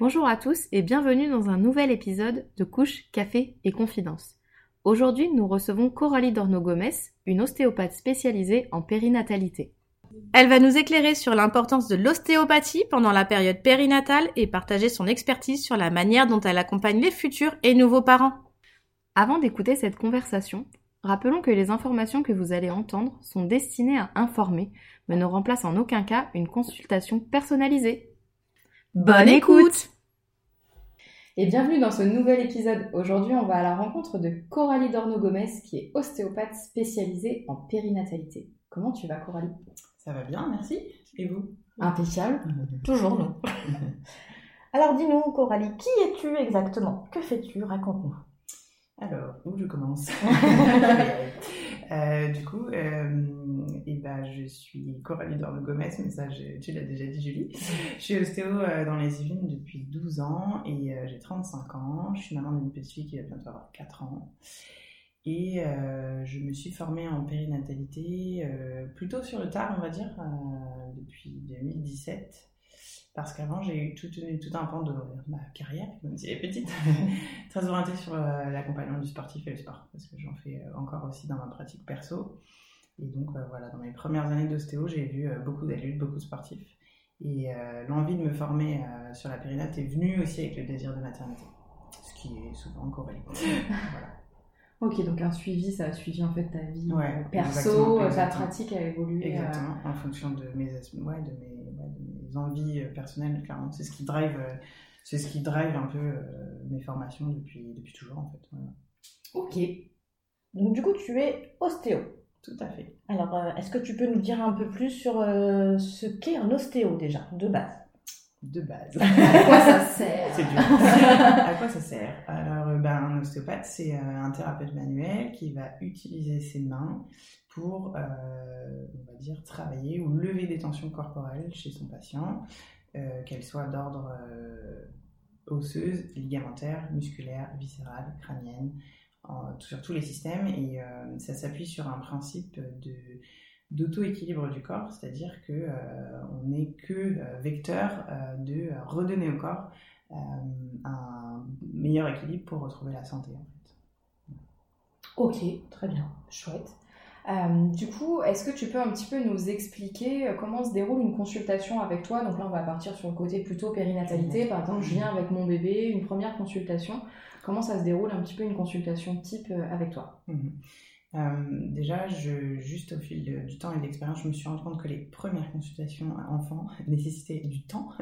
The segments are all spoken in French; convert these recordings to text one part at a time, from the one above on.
Bonjour à tous et bienvenue dans un nouvel épisode de Couche, Café et Confidence. Aujourd'hui, nous recevons Coralie Dorno-Gomez, une ostéopathe spécialisée en périnatalité. Elle va nous éclairer sur l'importance de l'ostéopathie pendant la période périnatale et partager son expertise sur la manière dont elle accompagne les futurs et nouveaux parents. Avant d'écouter cette conversation, rappelons que les informations que vous allez entendre sont destinées à informer, mais ne remplacent en aucun cas une consultation personnalisée. Bonne écoute Et bienvenue dans ce nouvel épisode. Aujourd'hui, on va à la rencontre de Coralie Dorno-Gomez, qui est ostéopathe spécialisée en périnatalité. Comment tu vas, Coralie? Ça va bien, merci. Et vous? Impeccable. Toujours non. Alors dis-nous, Coralie, qui es-tu exactement? Que fais-tu? Raconte-nous. Alors, où je commence? Euh, Du coup, euh, je suis Coralie Dorme Gomez, mais ça, je- tu l'as déjà dit, Julie. Je suis ostéo euh, dans les Yvelines depuis 12 ans et euh, j'ai 35 ans. Je suis maman d'une petite fille qui va bientôt avoir 4 ans. Et euh, je me suis formée en périnatalité plutôt sur le tard, on va dire, depuis 2017. Parce qu'avant, j'ai eu tout, tout un pan de ma carrière, même si elle est petite, très orientée sur l'accompagnement du sportif et le sport, parce que j'en fais encore aussi dans ma pratique perso. Et donc, euh, voilà, dans mes premières années d'ostéo, j'ai vu euh, beaucoup d'adultes, beaucoup de sportifs. Et euh, l'envie de me former sur la périnate est venue aussi avec le désir de maternité, ce qui est souvent corrélé. voilà. Ok, donc un suivi, ça a suivi en fait ta vie Ouais, perso, ta pratique a évolué. Exactement, en fonction de mes, as- ouais, de mes, ouais, de mes envies personnelles, clairement. C'est ce qui drive, c'est ce qui drive un peu euh, mes formations depuis, depuis toujours, en fait. Ok. Donc du coup, tu es ostéo. Tout à fait. Alors, euh, est-ce que tu peux nous dire un peu plus sur euh, ce qu'est un ostéo déjà, de base? De base. À quoi ça sert? C'est dur. à quoi ça sert? Alors, euh, ben, un ostéopathe, c'est un thérapeute manuel qui va utiliser ses mains pour, euh, on va dire, travailler ou lever des tensions corporelles chez son patient, qu'elles soient d'ordre osseuse, ligamentaire, musculaire, viscérale, crânienne, en- sur tous les systèmes. Et euh, ça s'appuie sur un principe de d'auto-équilibre du corps, c'est-à-dire que euh, on n'est que euh, vecteur euh, de redonner au corps un meilleur équilibre pour retrouver la santé. En fait. Ok, très bien, chouette. Du coup, est-ce que tu peux un petit peu nous expliquer comment se déroule une consultation avec toi? Donc là, on va partir sur le côté plutôt périnatalité. Par exemple, je viens avec mon bébé, une première consultation. Comment ça se déroule un petit peu une consultation type euh, avec toi? Mhm. Euh, déjà, juste au fil du temps et de l'expérience, je me suis rendu compte que les premières consultations à enfants nécessitaient du temps.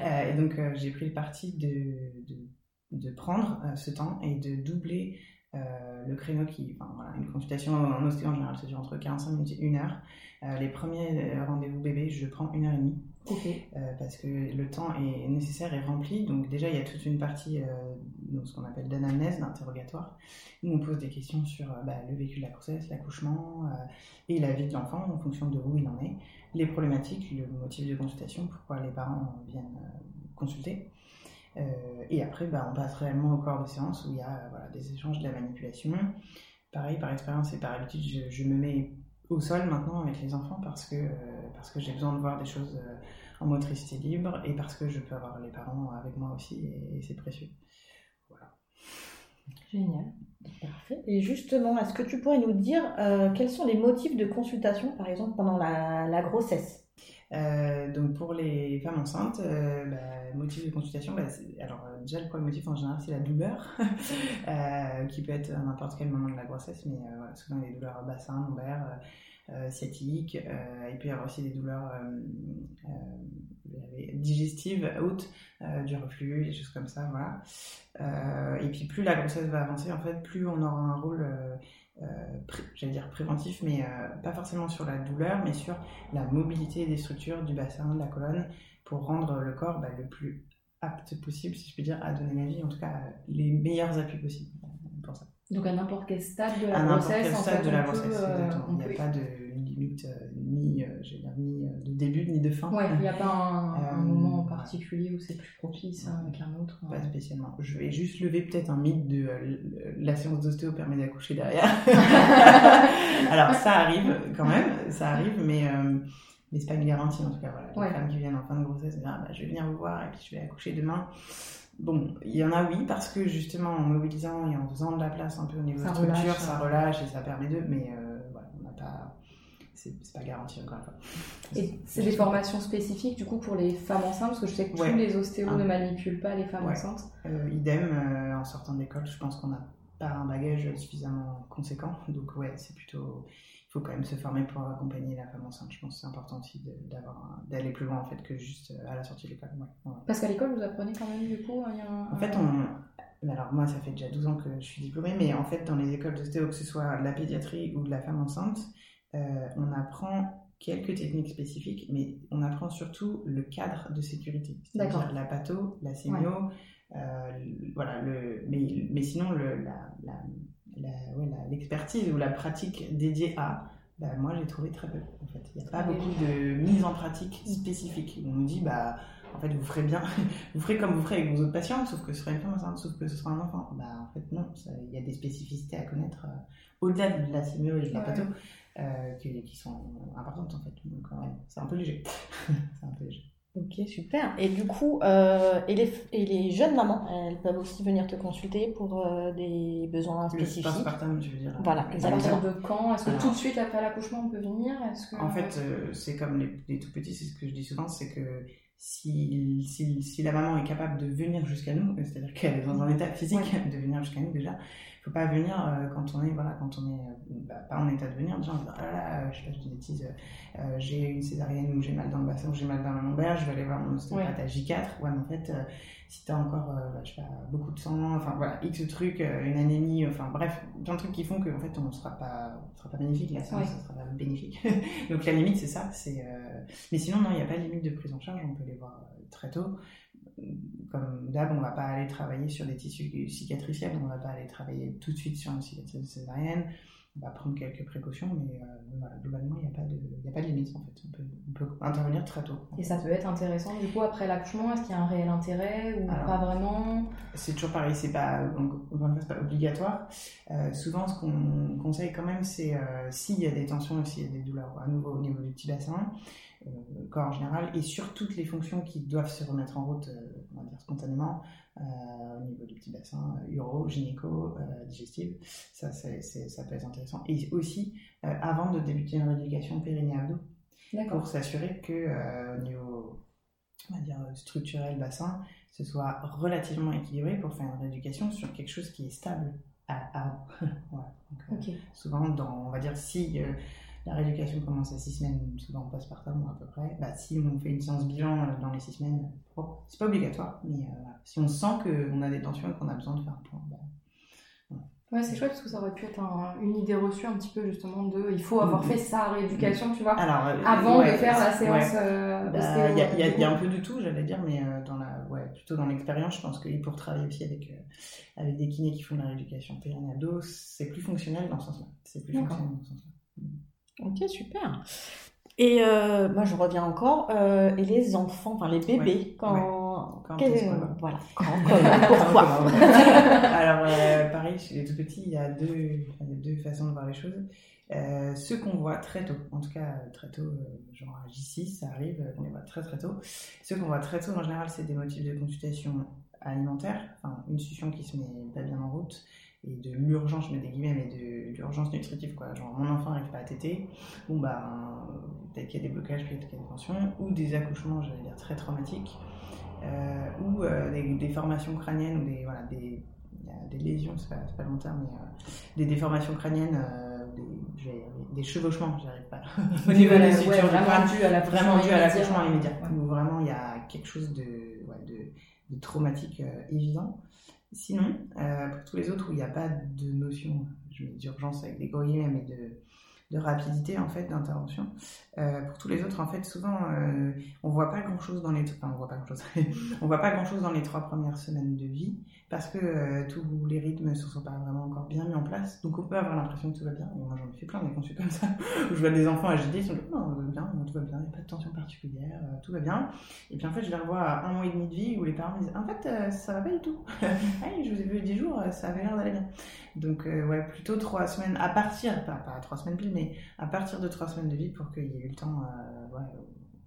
Euh, et donc, j'ai pris le parti de, prendre ce temps et de doubler le créneau qui. Une consultation en ostéo en général, ça dure entre 45 minutes et 1 heure. Les premiers rendez-vous bébés, je prends une heure et demie. Ok. Euh, parce que le temps est nécessaire et rempli. Donc déjà, il y a toute une partie, euh, donc ce qu'on appelle d'anamnèse, d'interrogatoire, où on pose des questions sur euh, bah, le vécu de la grossesse, l'accouchement euh, et la vie de l'enfant en fonction de où il en est, les problématiques, le motif de consultation, pourquoi les parents viennent consulter. Et après, bah, on passe réellement au corps de séance où il y a des échanges, de la manipulation. Pareil, par expérience et par habitude, je me mets au sol maintenant avec les enfants parce que, euh, parce que j'ai besoin de voir des choses euh, en motricité libre et parce que je peux avoir les parents avec moi aussi et, c'est précieux. Voilà. Génial. Parfait. Et justement, est-ce que tu pourrais nous dire euh, quels sont les motifs de consultation, par exemple, pendant la grossesse? Euh, donc pour les femmes enceintes, euh, bah, motif de consultation, bah, alors euh, déjà le premier motif en général c'est la douleur, euh, qui peut être à n'importe quel moment de la grossesse, mais euh, voilà, souvent des douleurs bassin, lombaire, euh, euh, sciatique, euh, il peut y avoir aussi des douleurs euh, euh, digestives, hautes, euh, du reflux, des choses comme ça, voilà. Euh, et puis plus la grossesse va avancer, en fait, plus on aura un rôle euh, euh, j'allais dire préventif, mais euh, pas forcément sur la douleur, mais sur la mobilité des structures du bassin, de la colonne, pour rendre le corps bah, le plus apte possible, si je peux dire, à donner la vie, en tout cas les meilleurs appuis possibles. Donc à n'importe quel stade de la à grossesse, quel en stade fait, de la grossesse, euh, Il n'y peut- a pas de limite euh, ni, euh, dire, ni de début ni de fin. Ouais, il n'y a pas un, un moment en particulier où c'est plus propice hein, avec un autre. Pas spécialement. Je vais juste lever peut-être un mythe de la séance d'ostéo permet d'accoucher derrière. Alors ça arrive quand même, ça arrive, mais euh, mais c'est pas une garantie en tout cas. Voilà, les femmes qui viennent en fin de grossesse, disent, ah, bah, je vais venir vous voir et puis je vais accoucher demain. Bon, il y en a oui parce que justement en mobilisant et en faisant de la place un peu au niveau Ça structure, relâche, ça relâche et ça permet de. Mais euh, voilà, on n'a pas. C'est pas garanti encore une fois. Et c'est des formations spécifiques du coup pour les femmes enceintes parce que je sais que Ouais. tous les ostéos Ah. ne manipulent pas les femmes Ouais. enceintes. Euh, idem, euh, en sortant de l'école, je pense qu'on n'a pas un bagage suffisamment conséquent. Donc ouais, c'est plutôt... Il faut quand même se former pour accompagner la femme enceinte. Je pense que c'est important aussi d'aller plus loin en fait que juste euh, à la sortie de l'école. Ouais, ouais. Parce qu'à l'école vous apprenez quand même du coup. un- En fait, on... Alors moi, ça fait déjà 12 ans que je suis diplômée, mais en fait, dans les écoles d'ostéo, que ce soit de la pédiatrie ou de la femme enceinte, euh, on apprend quelques techniques spécifiques, mais on apprend surtout le cadre de sécurité. C'est-à-dire la patho, la euh, le- voilà, le... mais, mais sinon, le, la, la, la- ouais, la- l'expertise ou la pratique dédiée à, bah, moi, j'ai trouvé très peu. En fait, il n'y a pas beaucoup de mise en pratique spécifique. On nous dit, bah, en fait, vous ferez bien, vous ferez comme vous ferez avec vos autres patients, sauf que ce sera une femme enceinte, sauf que ce sera un enfant. Bah, en fait, non, il y a des spécificités à connaître euh, au-delà de la sémio et de la patho euh, qui, qui sont importantes en fait. Donc, ouais, c'est un peu léger. c'est un peu léger. Ok, super. Et du coup, euh, et, les, et les jeunes mamans, elles peuvent aussi venir te consulter pour euh, des besoins Le spécifiques. postpartum, je veux dire. Voilà, euh, À exactement. partir de quand Est-ce que Alors. tout de suite après l'accouchement on peut venir? Est-ce que... En fait, euh, c'est comme les, les tout petits, c'est ce que je dis souvent, c'est que si, si, si la maman est capable de venir jusqu'à nous, c'est-à-dire qu'elle est dans un état physique de venir jusqu'à nous déjà, il faut pas venir euh, quand on est, voilà, quand on est euh, bah, pas en état de venir, déjà en disant, ah là là, euh, je sais pas, je dis des bêtises, euh, euh, j'ai une césarienne ou j'ai mal dans le bassin ou j'ai mal dans la lombaire, je vais aller voir mon ostéopathe à J4. Ouais, mais en fait, euh, si t'as encore, euh, bah, je sais pas, beaucoup de sang, enfin voilà, X trucs, euh, une anémie, enfin bref, plein de trucs qui font qu'en fait on ne sera pas, on sera pas bénéfique, la Ouais. ne sera pas bénéfique. Donc la limite c'est ça, c'est. euh, Mais sinon non, il n'y a pas de limite de prise en charge, on peut les voir très tôt. Comme d'hab, on va pas aller travailler sur des tissus cicatriciels, on va pas aller travailler tout de suite sur une cicatrice césarienne. On va prendre quelques précautions, mais euh, voilà, globalement il n'y a pas de, y a pas de limite en fait. On peut, on peut intervenir très tôt. Et ça peut être intéressant du coup après l'accouchement, est-ce qu'il y a un réel intérêt ou Alors. pas vraiment? C'est toujours pareil, c'est pas, donc, pas obligatoire. Euh, souvent, ce qu'on conseille quand même, c'est euh, s'il y a des tensions, s'il y a des douleurs à nouveau au niveau du petit bassin, corps en général, et sur toutes les fonctions qui doivent se remettre en route, on va dire spontanément, au niveau du petit bassin, euh, uro, gynéco, euh, digestive, ça, c'est- ça peut être intéressant. Et aussi, euh, avant de débuter une rééducation périnée-abdo, D'accord. pour s'assurer que euh, au niveau on va dire, structurel bassin, ce soit relativement équilibré pour faire une rééducation sur quelque chose qui est stable à-. Donc, euh, Ok. Souvent, dans, on va dire, si euh, la rééducation commence à 6 semaines, souvent en postpartum à peu près, bah, si on fait une séance bilan euh, dans les 6 semaines, c'est pas obligatoire, mais euh, si on sent qu'on a des tensions et qu'on a besoin de faire un point, bah, Ouais, c'est chouette parce que ça aurait pu être un- une idée reçue un petit peu justement de il faut avoir Mhm. fait sa rééducation, tu vois, alors, euh, avant ouais, de faire la ouais. séance euh, Bah. Il y, a- y du y un peu de tout, j'allais dire, mais dans la, ouais, plutôt dans l'expérience, je pense que pour travailler aussi avec, euh, avec des kinés qui font de la rééducation périnée-abdo, c'est plus fonctionnel dans ce sens-là. C'est plus fonctionnel dans ce sens-là. Ok, super. Et euh, moi, je reviens encore. euh, et les enfants, enfin les bébés, Ouais, quand. Quand quel- va Voilà. Quand, comment, pourquoi Alors, euh, pareil, chez les tout petits, il y a deux, deux façons de voir les choses. Euh, ceux qu'on voit très tôt, en tout cas très tôt, genre à J6, ça arrive, on les voit très très tôt. Ceux qu'on voit très tôt, en général, c'est des motifs de consultation alimentaire, enfin une succion qui se met pas bien en route, et de l'urgence, je mets des guillemets, mais de l'urgence nutritive, quoi. Genre, mon enfant n'arrive pas à téter, ou bah, peut-être qu'il y a des blocages, peut-être qu'il y a des tensions, ou des accouchements, j'allais dire, très traumatiques, euh, ou euh, des, des formations crâniennes, ou des, voilà, des, des lésions, c'est pas, pas le bon terme, mais euh, des déformations crâniennes, euh, des, des chevauchements, j'arrive pas. Au niveau ouais, sutures du vraiment dû à immédiat. l'accouchement immédiat, Ouais. où vraiment il y a quelque chose de, ouais, de, de traumatique euh, évident. Sinon, euh, pour tous les autres où il n'y a pas de notion d'urgence avec des gros guillemets, mais de, de rapidité en fait d'intervention. Euh, pour tous les autres, en fait, souvent, euh, on voit pas grand chose dans les, enfin, on voit pas grand chose. on voit pas grand chose dans les trois premières semaines de vie parce que euh, tous les rythmes ne sont pas vraiment encore bien mis en place. Donc, on peut avoir l'impression que tout va bien. Moi, j'en ai fait plein des conçus comme ça où je vois des enfants agités, ils sont va bien, tout va bien, il n'y a pas de tension particulière, euh, tout va bien. Et puis en fait, je les revois à un mois et demi de vie où les parents disent, en fait, euh, ça va pas du tout. hey, je vous ai vu 10 jours, ça avait l'air d'aller bien. Donc, ouais, plutôt trois semaines, à partir, pas, pas trois semaines pile, mais à partir de trois semaines de vie pour qu'il y ait eu le temps, ouais,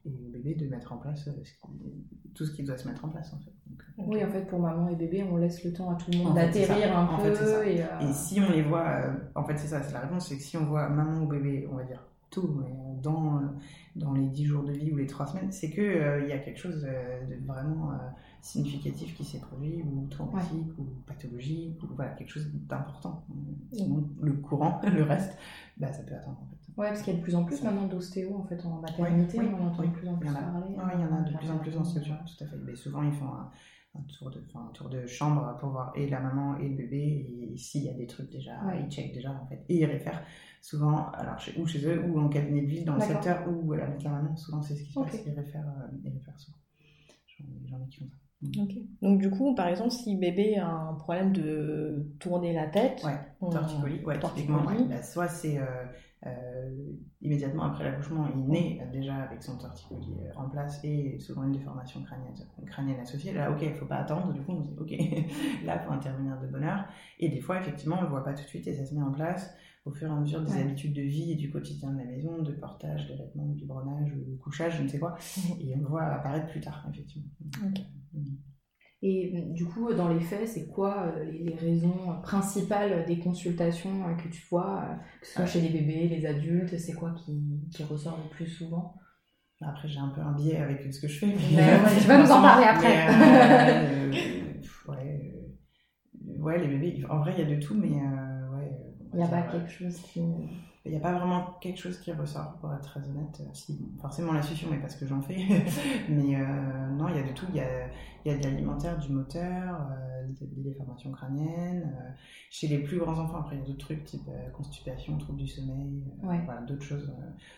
et au bébé de mettre en place euh, ce qui- tout ce qui doit se mettre en place en fait. Donc, euh, Oui, en fait, pour maman et bébé, on laisse le temps à tout le monde d'atterrir un En peu. fait, et, euh, Et si on les voit, euh, en fait c'est ça, c'est la réponse, c'est que si on voit maman ou bébé, on va dire tout, mais dans, euh, dans les 10 jours de vie ou les 3 semaines, c'est que euh, il y a quelque chose euh, de vraiment euh, significatif qui s'est produit, ou traumatique, ou pathologique, ou voilà, quelque chose d'important. Sinon, le courant, le reste, bah, ça peut attendre en fait. Ouais, parce qu'il y a de plus en plus maintenant d'ostéo en fait en maternité, on en entend de plus en Il plus y en a. parler. Ouais, il y en a de plus en plus en structure, tout à fait. Mais souvent, ils font un, un tour de, enfin, un tour de chambre pour voir et la maman et le bébé, et s'il y a des trucs déjà, Ouais. ils checkent déjà en fait. Et ils réfèrent souvent, alors chez, ou chez eux, ou en cabinet de ville, dans le secteur où euh, avec la maman, souvent c'est ce qui se passe, ils réfèrent, euh, ils réfèrent souvent. J'en ai qui font ça. Ok. Donc du coup, par exemple, si bébé a un problème de tourner la tête, Ouais, on- torticolis, ouais, torticolis. typiquement, ouais. Bah, soit c'est euh, immédiatement après l'accouchement, il naît euh, déjà avec son torticolis euh, en place et souvent une déformation crânienne, crânienne associée. Là, ok, il faut pas attendre, du coup, on se dit, ok, là, il faut intervenir de bonne heure. Et des fois, effectivement, on le voit pas tout de suite et ça se met en place au fur et à mesure des Ouais. habitudes de vie et du quotidien de la maison, de portage, de vêtements, de biberonnage, ou de couchage, je ne sais quoi. Et on le voit apparaître plus tard, effectivement. Ok. Et euh, du coup, dans les faits, c'est quoi euh, les, raisons principales des consultations euh, que tu vois, euh, que ce soit chez les bébés, les adultes, c'est quoi qui, qui ressort le plus souvent? Après, j'ai un peu un biais avec ce que je fais. Ouais, ouais, tu vas nous en parler après. Mais, euh, ouais, euh, ouais, les bébés, en vrai, il y a de tout, mais euh, ouais. Il n'y a pas euh, quelque chose qui... Il n'y a pas vraiment quelque chose qui ressort, pour être très honnête. Euh, Si, forcément la succion, mais parce que j'en fais. mais euh, non, de tout. Il y a, il y a de l'alimentaire, du moteur, euh, des, des déformations crâniennes. euh, chez les plus grands enfants, après, il y a d'autres trucs, type euh, constipation, troubles du sommeil, Ouais. voilà, d'autres choses.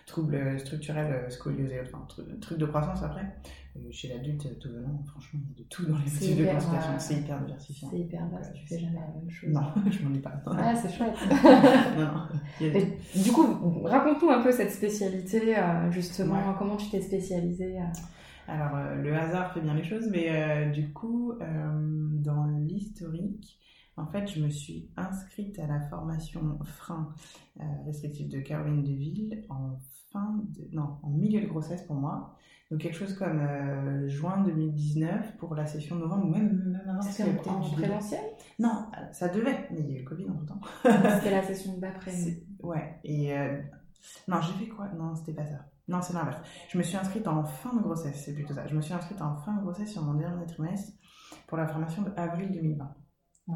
troubles structurels, scoliose et autres, enfin, trucs de croissance après. Chez l'adulte, tout venant, franchement, il y a de tout dans les types de constipation. C'est hyper diversifié. C'est hyper vaste, tu fais jamais la même chose. Non, je m'en ai pas. Ah, c'est chouette. non, a. Et du coup, raconte-nous un peu cette spécialité, justement, Ouais. comment tu t'es spécialisée. Alors, euh, le hasard fait bien les choses, mais euh, du coup, euh, dans l'historique, en fait, je me suis inscrite à la formation frein euh, restrictif de Caroline Deville en fin de, non, en milieu de grossesse pour moi. Donc quelque chose comme euh, juin 2019 pour la session de novembre ou même, même avant. C'était en, présentiel Non, ça devait, mais il y a eu le Covid en tout temps. C'était la session d'après. Ouais, et euh, non, j'ai fait quoi? Non, c'était pas ça. Non, c'est l'inverse. Je me suis inscrite en fin de grossesse, c'est plutôt ça. Je me suis inscrite en fin de grossesse sur mon dernier trimestre pour la formation de avril 2020. Ouais.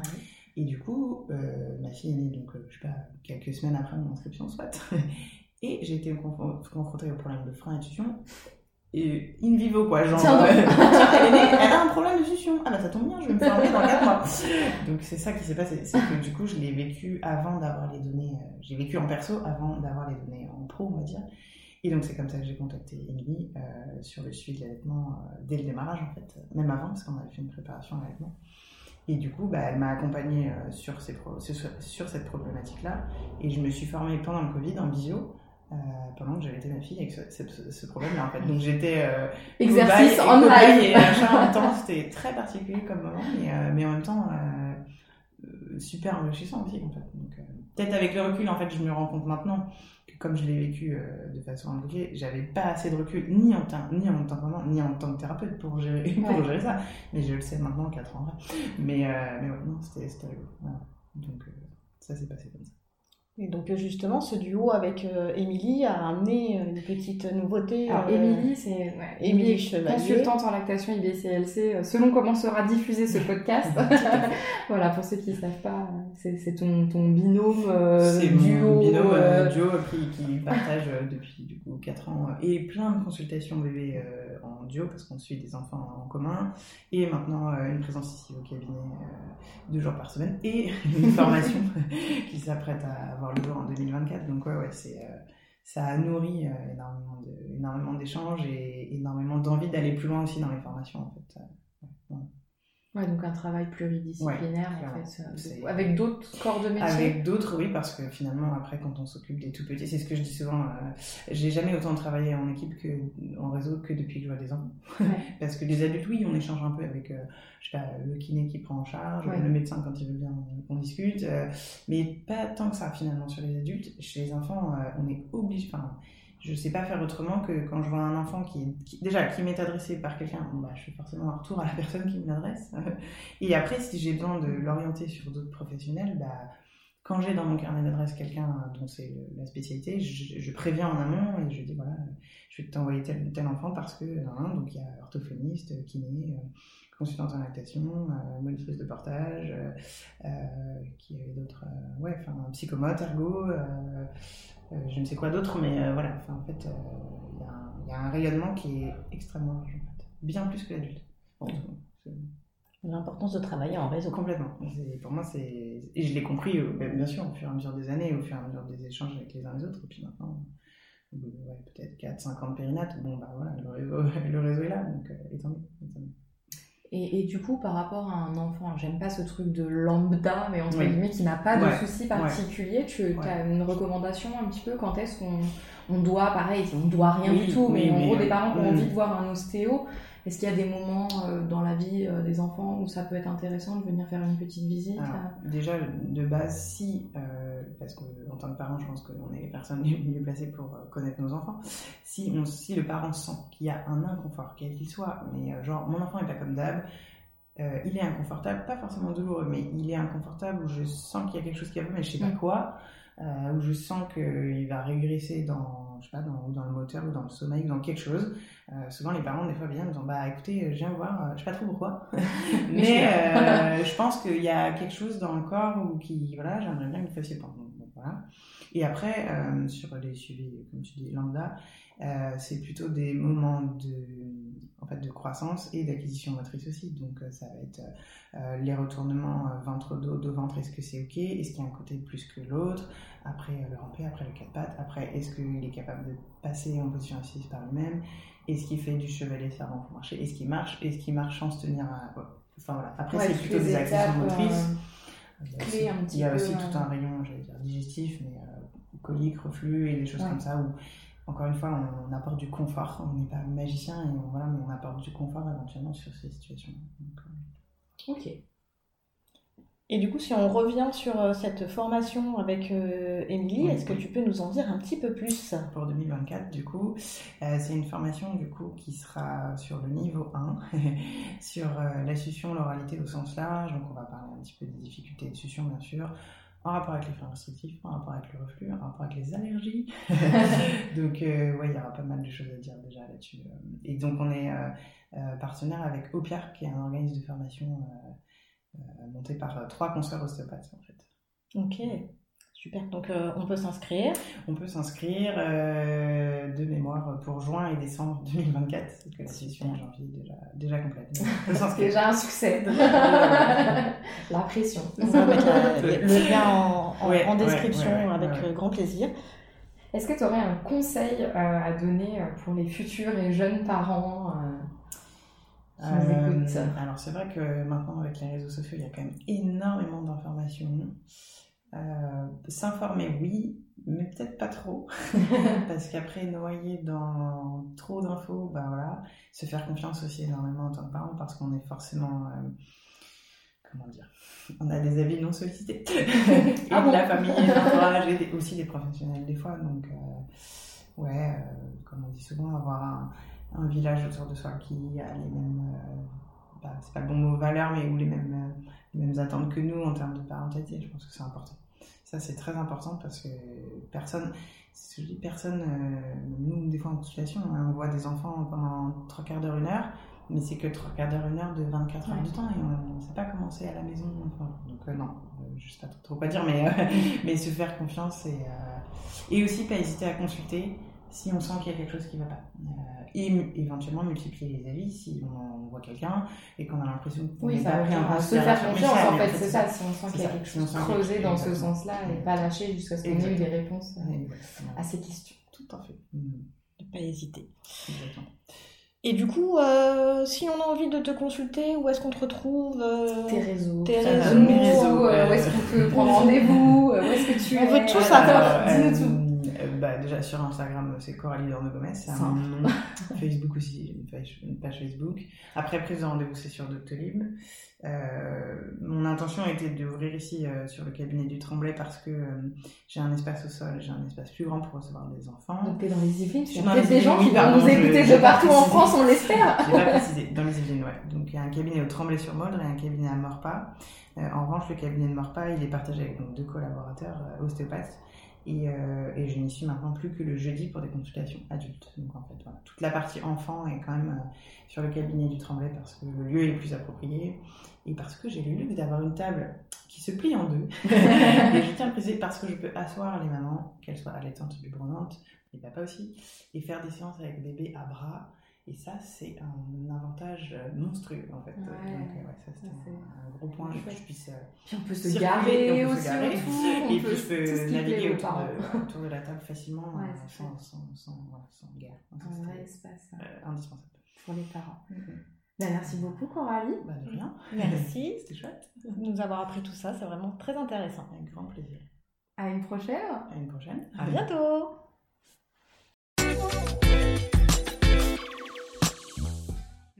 Et du coup, euh, ma fille est née, donc, euh, je sais pas, quelques semaines après mon inscription, soit. Et j'ai été confron- confrontée au problème de frein et de succion. Et in vivo, quoi. Genre, Tiens euh, elle est née, elle a un problème de succion. Ah bah ça tombe bien, je vais me former dans 4 mois. Donc c'est ça qui s'est passé. C'est que du coup, je l'ai vécu avant d'avoir les données. euh, j'ai vécu en perso avant d'avoir les données en pro, on va dire. Et donc c'est comme ça que j'ai contacté Émilie euh, sur le suivi de l'allaitement euh, dès le démarrage, en fait. Même avant, parce qu'on avait fait une préparation à l'allaitement. Et du coup, bah, elle m'a accompagnée euh, sur, ces pro- sur, sur cette problématique-là. Et je me suis formée pendant le Covid en visio. euh, pendant que j'avais été ma fille avec ce, ce- ce problème-là en fait. Donc j'étais Exercice en live. et machin en même temps. C'était très particulier comme moment, mais, mais en même temps super enrichissant aussi en fait. Donc peut-être avec le recul en fait, je me rends compte maintenant comme je l'ai vécu euh, de façon imbriquée, j'avais pas assez de recul ni en, tant- ni en tant que maman, ni en tant que thérapeute pour gérer, pour gérer ça. Mais je le sais maintenant, 4 ans après. Mais, euh, mais ouais, non, c'était c'était rigolo. Voilà. Donc euh, ça s'est passé comme ça. Et donc justement, ce duo avec euh, Émilie a amené euh, une petite nouveauté. Alors, euh, Émilie, c'est ouais, Émilie Chevalier. consultante en lactation IBCLC, euh, selon comment sera diffusé ce podcast. voilà, pour ceux qui ne savent pas, euh, c'est c'est ton, ton binôme euh, C'est duo. mon binôme euh, euh, duo qui, qui partage euh, depuis du coup 4 ans euh, et plein de consultations bébés euh, en duo parce qu'on suit des enfants en commun et maintenant euh, une présence ici au cabinet deux jours par semaine, et une formation qui s'apprête à avoir le jour en 2024. Donc ouais, ouais, c'est ça a nourri énormément d'échanges et énormément d'envie d'aller plus loin aussi dans les formations en fait. Ouais, donc un travail pluridisciplinaire en fait, euh, avec d'autres corps de métier. Avec d'autres, oui, parce que finalement après quand on s'occupe des tout petits, c'est ce que je dis souvent, euh, j'ai jamais autant travaillé en équipe que en réseau que depuis que je vois des enfants. parce que les adultes, oui, on échange un peu avec, euh, je sais pas, le kiné qui prend en charge, le médecin quand il veut bien, on, discute, mais pas tant que ça finalement sur les adultes. Chez les enfants, on est obligé, enfin je sais pas faire autrement que quand je vois un enfant qui, déjà qui m'est adressé par quelqu'un, bah, je fais forcément un retour à la personne qui me l'adresse. Et après, si j'ai besoin de l'orienter sur d'autres professionnels, bah, quand j'ai dans mon carnet d'adresse quelqu'un dont c'est la spécialité, je, préviens en amont et je dis voilà, je vais t'envoyer tel tel enfant parce que hein, donc il y a orthophoniste, kiné, euh, consultante en lactation, euh, monitrice de portage, euh, qui avait d'autres, ouais, enfin psychomote, ergo. Euh, je ne sais quoi d'autre, mais euh, voilà, en fait, euh, il y, a un rayonnement qui est extrêmement large, en fait. bien plus que l'adulte. L'importance de travailler en réseau. Complètement. Pour moi, c'est. Et je l'ai compris, ben, bien sûr, au fur et à mesure des années, au fur et à mesure des échanges avec les uns les autres. Et puis maintenant, peut-être 4-5 ans de périnate, bon, bah voilà, le réseau, le réseau est là, donc tant mieux. Et, du coup, par rapport à un enfant, j'aime pas ce truc de lambda, mais entre guillemets, qui n'a pas de soucis particuliers, tu as une recommandation un petit peu quand est-ce qu'on on doit, pareil, on doit rien du tout, mais en gros, des parents qui ont envie de voir un ostéo, est-ce qu'il y a des moments euh, dans la vie euh, des enfants où ça peut être intéressant de venir faire une petite visite Déjà, de base, si, euh, parce qu'en tant que parent, je pense qu'on est les personnes les mieux placées pour connaître nos enfants, si, on, si le parent sent qu'il y a un inconfort, quel qu'il soit, mais genre, mon enfant n'est pas comme d'hab, il est inconfortable, pas forcément douloureux, mais il est inconfortable, où je sens qu'il y a quelque chose qui va pas, mais je sais pas mm. quoi, où je sens qu'il va régresser dans, je sais pas, dans, dans, le moteur ou dans le sommeil ou dans quelque chose. Euh, souvent, les parents, des fois, viennent en disant Bah écoutez, je viens voir, euh, je sais pas trop pourquoi, mais euh, je pense qu'il y a quelque chose dans le corps ou qui, voilà, j'aimerais bien que vous fassiez point. voilà. Et après, sur les suivis, comme tu dis, lambda, c'est plutôt des moments de en fait, de croissance et d'acquisition motrice aussi. Donc, euh, ça va être euh, les retournements euh, ventre-dos, dos-ventre, est-ce que c'est OK? Est-ce qu'il y a un côté plus que l'autre? Après le rampé, après le quatre pattes. Après, est-ce qu'il est capable de passer en position assise par lui-même? Est-ce qu'il fait du chevalet servant pour marcher? Est-ce qu'il marche? Est-ce qu'il marche sans se tenir à... Enfin, voilà. Après, c'est plutôt des acquisitions motrices. Il y a aussi, tout un rayon, j'allais dire, digestif, mais colique, reflux et des choses comme ça où encore une fois, on, apporte du confort. On n'est pas magicien, et voilà, mais on apporte du confort éventuellement sur ces situations. Euh, ok. Et du coup, si on revient sur euh, cette formation avec euh, Émilie, est-ce que tu peux nous en dire un petit peu plus? Pour 2024, du coup, c'est une formation du coup qui sera sur le niveau 1, sur la succion, l'oralité au sens large. Donc, on va parler un petit peu des difficultés de succion, bien sûr, en rapport avec les freins restrictifs, en rapport avec le reflux, en rapport avec les allergies. donc, euh, ouais, il y aura pas mal de choses à dire déjà là-dessus. Euh. Et donc, on est euh, partenaire avec OPIAR, qui est un organisme de formation monté par trois consoeurs ostéopathes, en fait. Ok. Super, donc euh, on peut s'inscrire. On peut s'inscrire euh, de mémoire pour juin et décembre 2024, c'est que la session en janvier déjà, déjà complète. C'est déjà un succès. la pression. On va mettre le lien en, description avec euh, grand plaisir. Est-ce que tu aurais un conseil à donner pour les futurs et jeunes parents qui nous écoutent? Alors c'est vrai que maintenant avec les réseaux sociaux, il y a quand même énormément d'informations. Euh, s'informer, oui, mais peut-être pas trop. Parce qu'après, noyer dans trop d'infos, ben voilà, se faire confiance aussi énormément en tant que parent parce qu'on est forcément. Euh, comment dire On a des avis non sollicités. et ah de la famille, l'entourage et aussi des professionnels des fois. Donc, euh, ouais, comme on dit souvent, avoir un, un, village autour de soi qui a les mêmes. Bah, c'est pas le bon mot valeur, mais ou les mêmes mêmes attentes que nous en termes de parentalité. Je pense que c'est important. Ça, c'est très important parce que personne, je dis personne, euh, nous, des fois en consultation, hein, on voit des enfants pendant trois quarts d'heure, une heure, mais c'est que trois quarts d'heure, une heure de 24 heures du temps et on ne sait pas comment c'est à la maison. donc, euh, non, euh, je sais pas trop, quoi dire, mais, mais se faire confiance et, et aussi pas hésiter à consulter si on sent qu'il y a quelque chose qui ne va pas. Euh, et éventuellement multiplier les avis si on voit quelqu'un et qu'on a l'impression qu'on oui, ça pas pris en va se faire confiance ça, en fait, c'est ça, si on sent qu'il y a quelque chose creusé dans ce sens-là et pas lâcher jusqu'à ce qu'on ait eu des réponses euh, à ces questions. Tout à fait. Mm. Ne pas hésiter. Exactement. Et du coup, euh, si on a envie de te consulter, où est-ce qu'on te retrouve euh, Tes réseaux, tes réseaux, euh, où est-ce qu'on peut prendre rendez-vous, où est-ce que tu On es veut tout euh, savoir. Dis-nous tout. Bah, déjà sur Instagram, c'est Coralie Dorno Gomez. Facebook aussi, une page, une page Facebook. Après, prise de rendez-vous, c'est sur Doctolib. Euh, mon intention était d'ouvrir ici euh, sur le cabinet du Tremblay parce que euh, j'ai un espace au sol, j'ai un espace plus grand pour recevoir des enfants. Donc t'es dans les Yvelines, il y a peut-être des gens qui vont nous écouter de partout en. France, on l'espère. J'ai pas précisé, dans les Yvelines, ouais. Donc il y a un cabinet au Tremblay-sur-Moldre et un cabinet à Morpas. Euh, en revanche, le cabinet de Morpas, il est partagé avec donc, deux collaborateurs ostéopathes. Et, euh, et je n'y suis maintenant plus que le jeudi pour des consultations adultes. Donc en fait, voilà, toute la partie enfant est quand même euh, sur le cabinet du Tremblay parce que le lieu est plus approprié et parce que j'ai le luxe d'avoir une table qui se plie en deux. et je tiens à préciser parce que je peux asseoir les mamans, qu'elles soient allaitantes ou les papas aussi, et faire des séances avec bébé à bras. Et ça, c'est un avantage euh, monstrueux en fait. Ouais. Donc, euh, ouais, ça, c'était un, un gros point que je puisse. euh, Puis on peut se garer on peut se aussi garer. autour, on et peut puis je peux naviguer autour de, autour de la table facilement Ouais, euh, sans, sans, sans, sans guerre. Donc, Un vrai espace euh, euh, indispensable. pour les parents. Ben, merci beaucoup Coralie. Bah, de rien. Merci C'était chouette. de nous avoir appris tout ça, c'est vraiment très intéressant. Avec grand plaisir. À une prochaine. À une prochaine. À bientôt